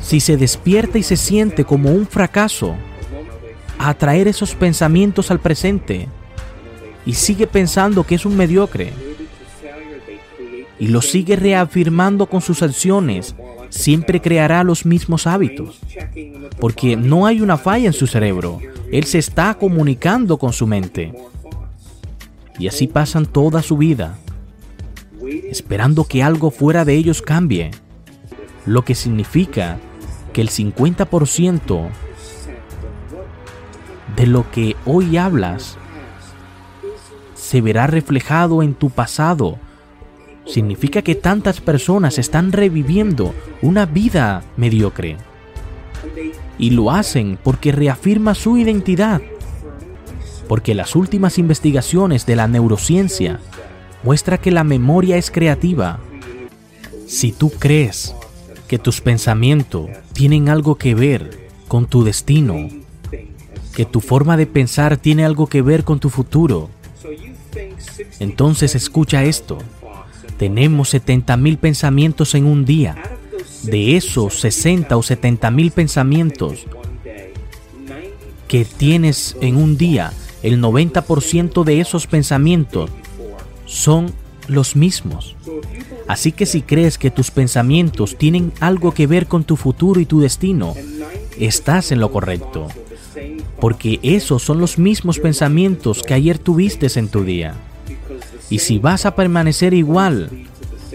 Si se despierta y se siente como un fracaso, atraer esos pensamientos al presente y sigue pensando que es un mediocre y lo sigue reafirmando con sus acciones, siempre creará los mismos hábitos. Porque no hay una falla en su cerebro. Él se está comunicando con su mente. Y así pasan toda su vida, esperando que algo fuera de ellos cambie. Lo que significa que el 50% de lo que hoy hablas se verá reflejado en tu pasado significa que tantas personas están reviviendo una vida mediocre. Y lo hacen porque reafirma su identidad. Porque las últimas investigaciones de la neurociencia muestran que la memoria es creativa. Si tú crees que tus pensamientos tienen algo que ver con tu destino, que tu forma de pensar tiene algo que ver con tu futuro, entonces escucha esto. Tenemos 70 mil pensamientos en un día. De esos 60 o 70 mil pensamientos que tienes en un día, el 90% de esos pensamientos son los mismos. Así que si crees que tus pensamientos tienen algo que ver con tu futuro y tu destino, estás en lo correcto. Porque esos son los mismos pensamientos que ayer tuviste en tu día. Y si vas a permanecer igual,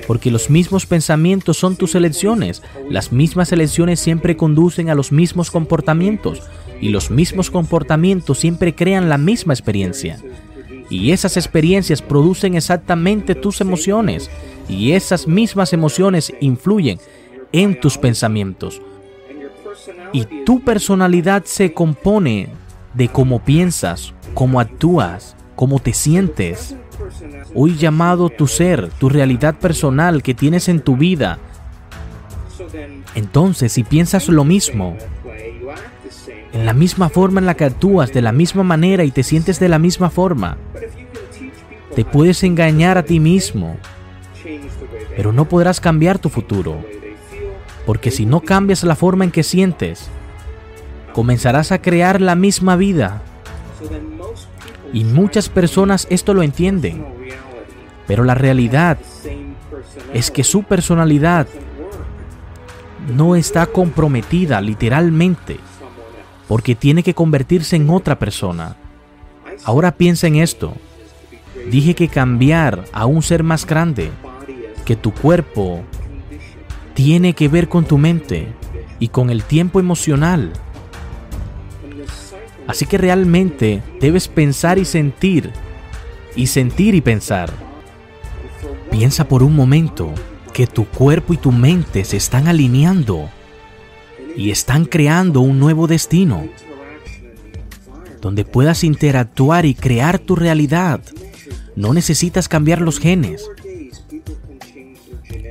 porque los mismos pensamientos son tus elecciones, las mismas elecciones siempre conducen a los mismos comportamientos y los mismos comportamientos siempre crean la misma experiencia. Y esas experiencias producen exactamente tus emociones y esas mismas emociones influyen en tus pensamientos. Y tu personalidad se compone de cómo piensas, cómo actúas, cómo te sientes. Hoy llamado tu ser, tu realidad personal que tienes en tu vida. Entonces, si piensas lo mismo, en la misma forma en la que actúas, de la misma manera y te sientes de la misma forma, te puedes engañar a ti mismo, pero no podrás cambiar tu futuro. Porque si no cambias la forma en que sientes, comenzarás a crear la misma vida. Y muchas personas esto lo entienden. Pero la realidad es que su personalidad no está comprometida literalmente porque tiene que convertirse en otra persona. Ahora piensa en esto. Dije que cambiar a un ser más grande, que tu cuerpo, tiene que ver con tu mente y con el tiempo emocional. Así que realmente debes pensar y sentir, y sentir y pensar. Piensa por un momento que tu cuerpo y tu mente se están alineando y están creando un nuevo destino, donde puedas interactuar y crear tu realidad. No necesitas cambiar los genes,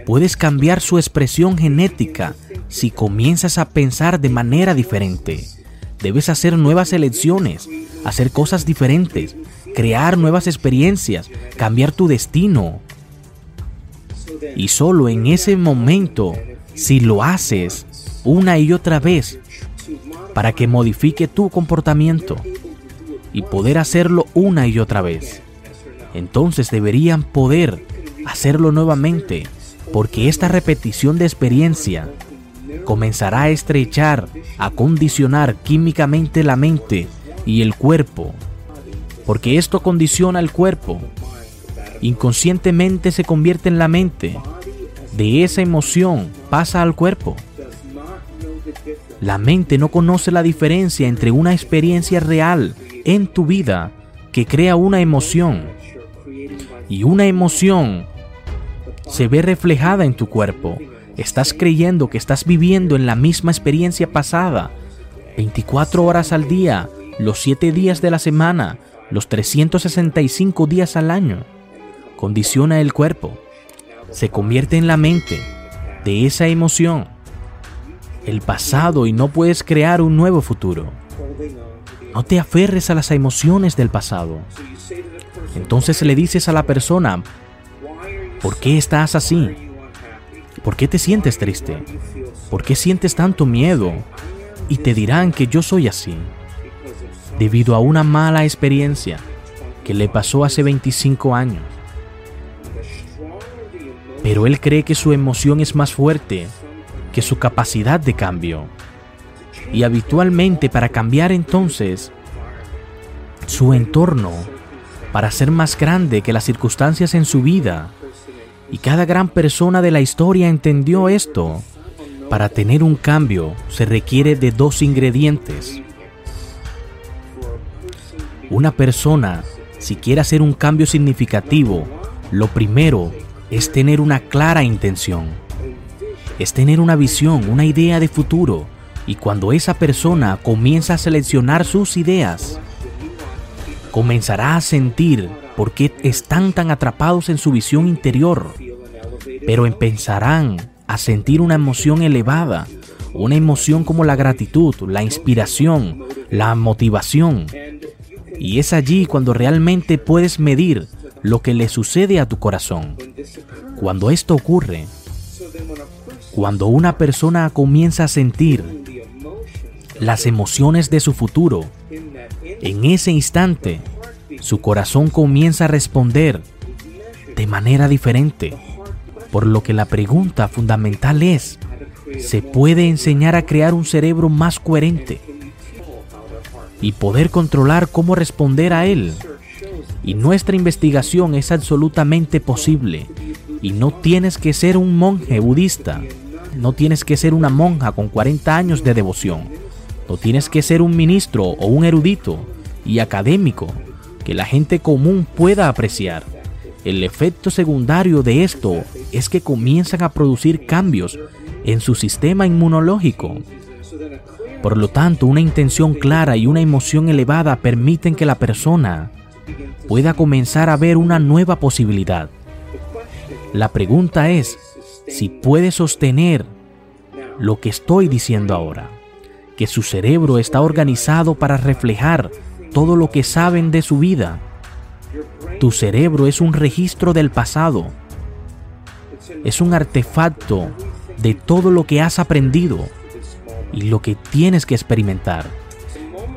Puedes cambiar su expresión genética si comienzas a pensar de manera diferente. Debes hacer nuevas elecciones, hacer cosas diferentes, crear nuevas experiencias, cambiar tu destino. Y solo en ese momento, si lo haces una y otra vez, para que modifique tu comportamiento y poder hacerlo una y otra vez, entonces deberían poder hacerlo nuevamente, porque esta repetición de experiencia comenzará a estrechar, a condicionar químicamente la mente y el cuerpo, porque esto condiciona el cuerpo. Inconscientemente se convierte en la mente. De esa emoción pasa al cuerpo. La mente no conoce la diferencia entre una experiencia real en tu vida que crea una emoción y una emoción se ve reflejada en tu cuerpo. Estás creyendo que estás viviendo en la misma experiencia pasada, 24 horas al día, los 7 días de la semana, los 365 días al año. Condiciona el cuerpo. Se convierte en la mente de esa emoción. El pasado y no puedes crear un nuevo futuro. No te aferres a las emociones del pasado. Entonces le dices a la persona, ¿por qué estás así? ¿Por qué te sientes triste? ¿Por qué sientes tanto miedo? Y te dirán que yo soy así debido a una mala experiencia que le pasó hace 25 años. Pero él cree que su emoción es más fuerte que su capacidad de cambio. Y habitualmente para cambiar entonces su entorno, para ser más grande que las circunstancias en su vida, y cada gran persona de la historia entendió esto, para tener un cambio se requiere de dos ingredientes. Una persona, si quiere hacer un cambio significativo, lo primero es tener una clara intención. Es tener una visión, una idea de futuro. Y cuando esa persona comienza a seleccionar sus ideas, comenzará a sentir por qué están tan atrapados en su visión interior. Pero empezarán a sentir una emoción elevada, una emoción como la gratitud, la inspiración, la motivación, y es allí cuando realmente puedes medir lo que le sucede a tu corazón. Cuando esto ocurre, cuando una persona comienza a sentir las emociones de su futuro, en ese instante su corazón comienza a responder de manera diferente. Por lo que la pregunta fundamental es, ¿se puede enseñar a crear un cerebro más coherente? y poder controlar cómo responder a él. Y nuestra investigación es absolutamente posible. Y no tienes que ser un monje budista. No tienes que ser una monja con 40 años de devoción. No tienes que ser un ministro o un erudito y académico que la gente común pueda apreciar. El efecto secundario de esto es que comienzan a producir cambios en su sistema inmunológico por lo tanto, una intención clara y una emoción elevada permiten que la persona pueda comenzar a ver una nueva posibilidad. La pregunta es si puede sostener lo que estoy diciendo ahora, que su cerebro está organizado para reflejar todo lo que saben de su vida. Tu cerebro es un registro del pasado, es un artefacto de todo lo que has aprendido y lo que tienes que experimentar.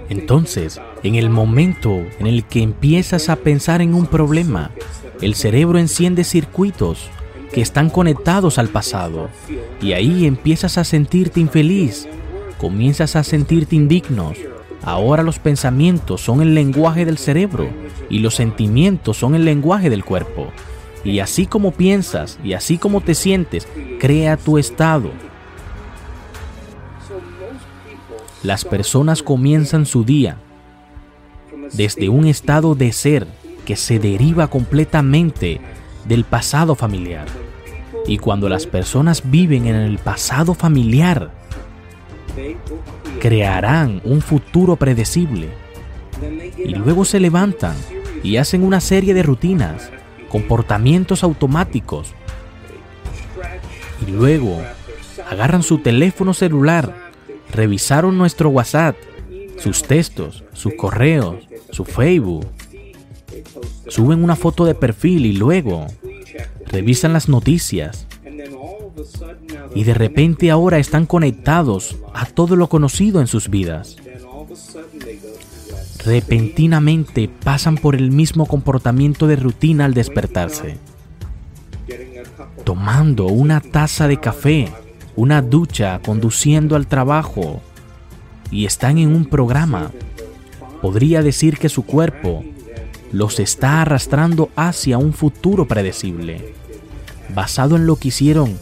Entonces, en el momento en el que empiezas a pensar en un problema, el cerebro enciende circuitos que están conectados al pasado y ahí empiezas a sentirte infeliz, comienzas a sentirte indignos. Ahora los pensamientos son el lenguaje del cerebro y los sentimientos son el lenguaje del cuerpo. Y así como piensas y así como te sientes, crea tu estado. las personas comienzan su día desde un estado de ser que se deriva completamente del pasado familiar. Y cuando las personas viven en el pasado familiar, crearán un futuro predecible. Y luego se levantan y hacen una serie de rutinas, comportamientos automáticos Y luego agarran su teléfono celular, revisaron nuestro WhatsApp, sus textos, sus correos, su Facebook. Suben una foto de perfil y luego revisan las noticias. Y de repente ahora están conectados a todo lo conocido en sus vidas. Repentinamente pasan por el mismo comportamiento de rutina al despertarse. Tomando una taza de café, una ducha, conduciendo al trabajo y están en un programa. Podría decir que su cuerpo los está arrastrando hacia un futuro predecible, basado en lo que hicieron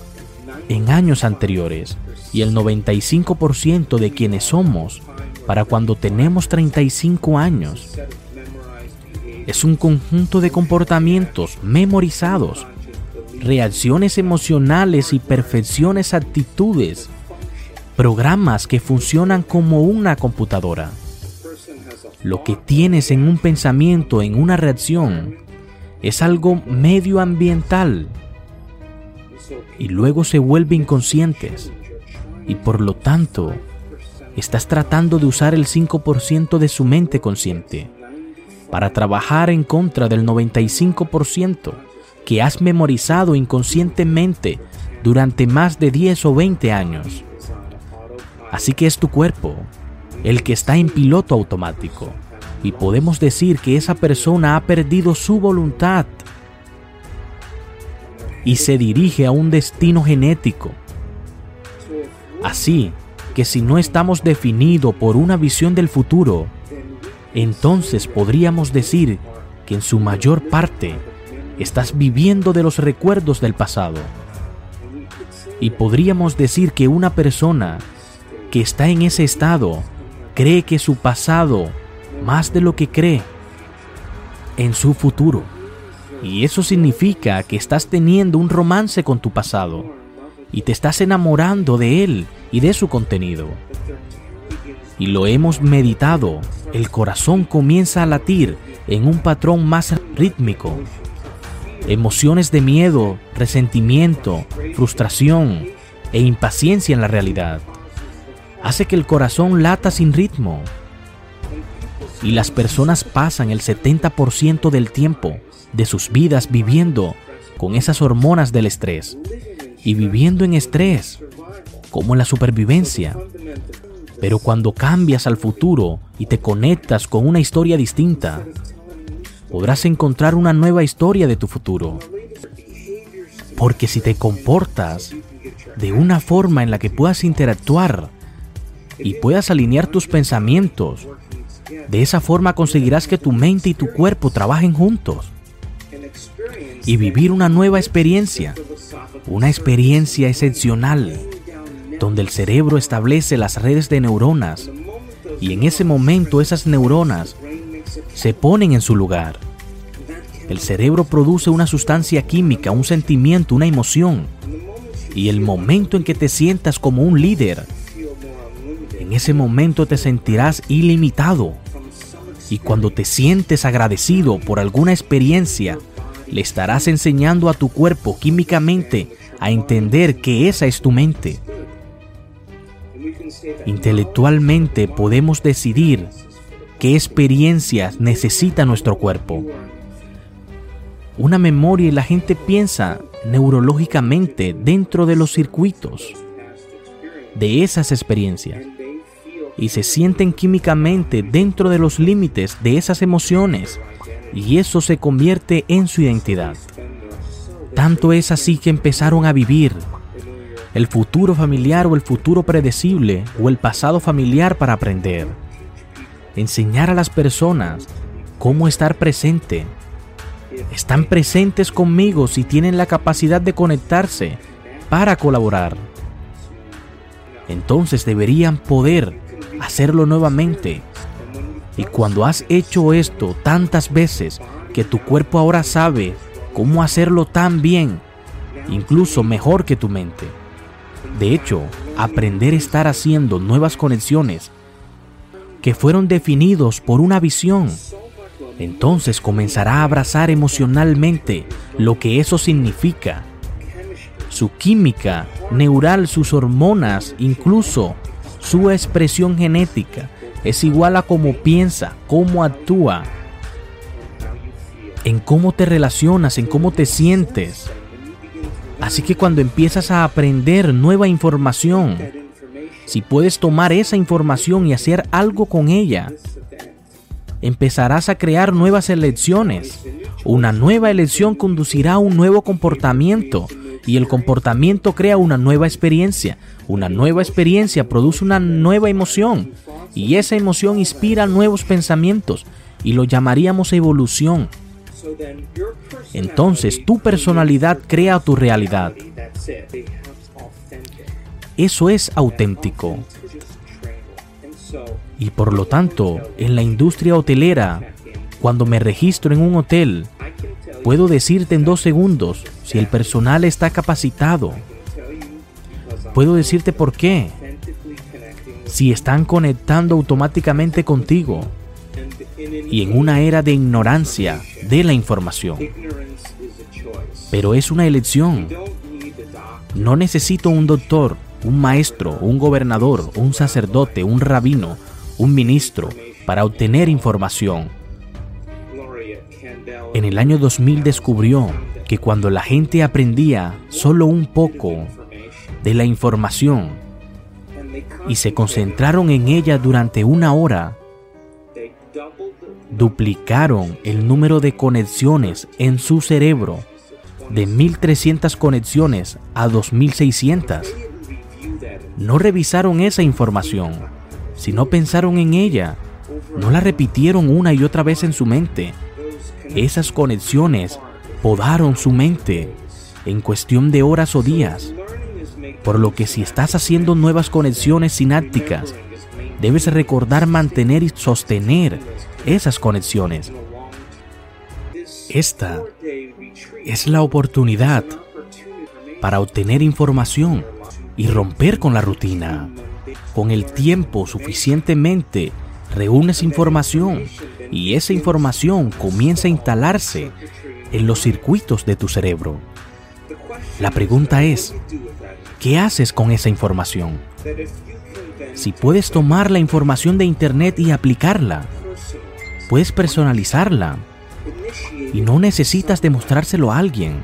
en años anteriores y el 95% de quienes somos para cuando tenemos 35 años. Es un conjunto de comportamientos memorizados, reacciones emocionales y perfecciones actitudes, programas que funcionan como una computadora. Lo que tienes en un pensamiento, en una reacción, es algo medioambiental y luego se vuelve inconscientes y por lo tanto estás tratando de usar el 5% de su mente consciente para trabajar en contra del 95% que has memorizado inconscientemente durante más de 10 o 20 años. Así que es tu cuerpo el que está en piloto automático y podemos decir que esa persona ha perdido su voluntad y se dirige a un destino genético. Así que si no estamos definidos por una visión del futuro, entonces podríamos decir que en su mayor parte estás viviendo de los recuerdos del pasado. Y podríamos decir que una persona que está en ese estado cree que su pasado más de lo que cree en su futuro. Y eso significa que estás teniendo un romance con tu pasado y te estás enamorando de él y de su contenido. Y lo hemos meditado, el corazón comienza a latir en un patrón más rítmico. Emociones de miedo, resentimiento, frustración e impaciencia en la realidad hace que el corazón lata sin ritmo. Y las personas pasan el 70% del tiempo de sus vidas viviendo con esas hormonas del estrés y viviendo en estrés, como en la supervivencia. Pero cuando cambias al futuro y te conectas con una historia distinta, podrás encontrar una nueva historia de tu futuro. Porque si te comportas de una forma en la que puedas interactuar y puedas alinear tus pensamientos, de esa forma conseguirás que tu mente y tu cuerpo trabajen juntos y vivir una nueva experiencia, una experiencia excepcional, donde el cerebro establece las redes de neuronas y en ese momento esas neuronas se ponen en su lugar. El cerebro produce una sustancia química, un sentimiento, una emoción. Y el momento en que te sientas como un líder, en ese momento te sentirás ilimitado. Y cuando te sientes agradecido por alguna experiencia, le estarás enseñando a tu cuerpo químicamente a entender que esa es tu mente. Intelectualmente podemos decidir qué experiencias necesita nuestro cuerpo. Una memoria y la gente piensa neurológicamente dentro de los circuitos de esas experiencias y se sienten químicamente dentro de los límites de esas emociones y eso se convierte en su identidad. Tanto es así que empezaron a vivir el futuro familiar o el futuro predecible o el pasado familiar para aprender. Enseñar a las personas cómo estar presente. Están presentes conmigo si tienen la capacidad de conectarse para colaborar. Entonces deberían poder hacerlo nuevamente y cuando has hecho esto tantas veces que tu cuerpo ahora sabe cómo hacerlo tan bien, incluso mejor que tu mente. De hecho, aprender a estar haciendo nuevas conexiones que fueron definidos por una visión, entonces comenzará a abrazar emocionalmente lo que eso significa. su química neural, sus hormonas, incluso su expresión genética, es igual a cómo piensa, cómo actúa, en cómo te relacionas, en cómo te sientes. Así que cuando empiezas a aprender nueva información, si puedes tomar esa información y hacer algo con ella, empezarás a crear nuevas elecciones. Una nueva elección conducirá a un nuevo comportamiento y el comportamiento crea una nueva experiencia. Una nueva experiencia produce una nueva emoción y esa emoción inspira nuevos pensamientos y lo llamaríamos evolución. Entonces tu personalidad crea tu realidad. Eso es auténtico. Y por lo tanto, en la industria hotelera, cuando me registro en un hotel, puedo decirte en dos segundos si el personal está capacitado. Puedo decirte por qué. Si están conectando automáticamente contigo. Y en una era de ignorancia de la información. Pero es una elección. No necesito un doctor, un maestro, un gobernador, un sacerdote, un rabino, un ministro para obtener información. En el año 2000 descubrió que cuando la gente aprendía solo un poco de la información y se concentraron en ella durante una hora, duplicaron el número de conexiones en su cerebro de 1300 conexiones a 2600. No revisaron esa información, sino pensaron en ella. No la repitieron una y otra vez en su mente. Esas conexiones podaron su mente en cuestión de horas o días. Por lo que si estás haciendo nuevas conexiones sinápticas, debes recordar mantener y sostener esas conexiones. Esta es la oportunidad para obtener información y romper con la rutina. Con el tiempo suficientemente reúnes información y esa información comienza a instalarse en los circuitos de tu cerebro. La pregunta es, ¿qué haces con esa información? Si puedes tomar la información de Internet y aplicarla, puedes personalizarla y no necesitas demostrárselo a alguien.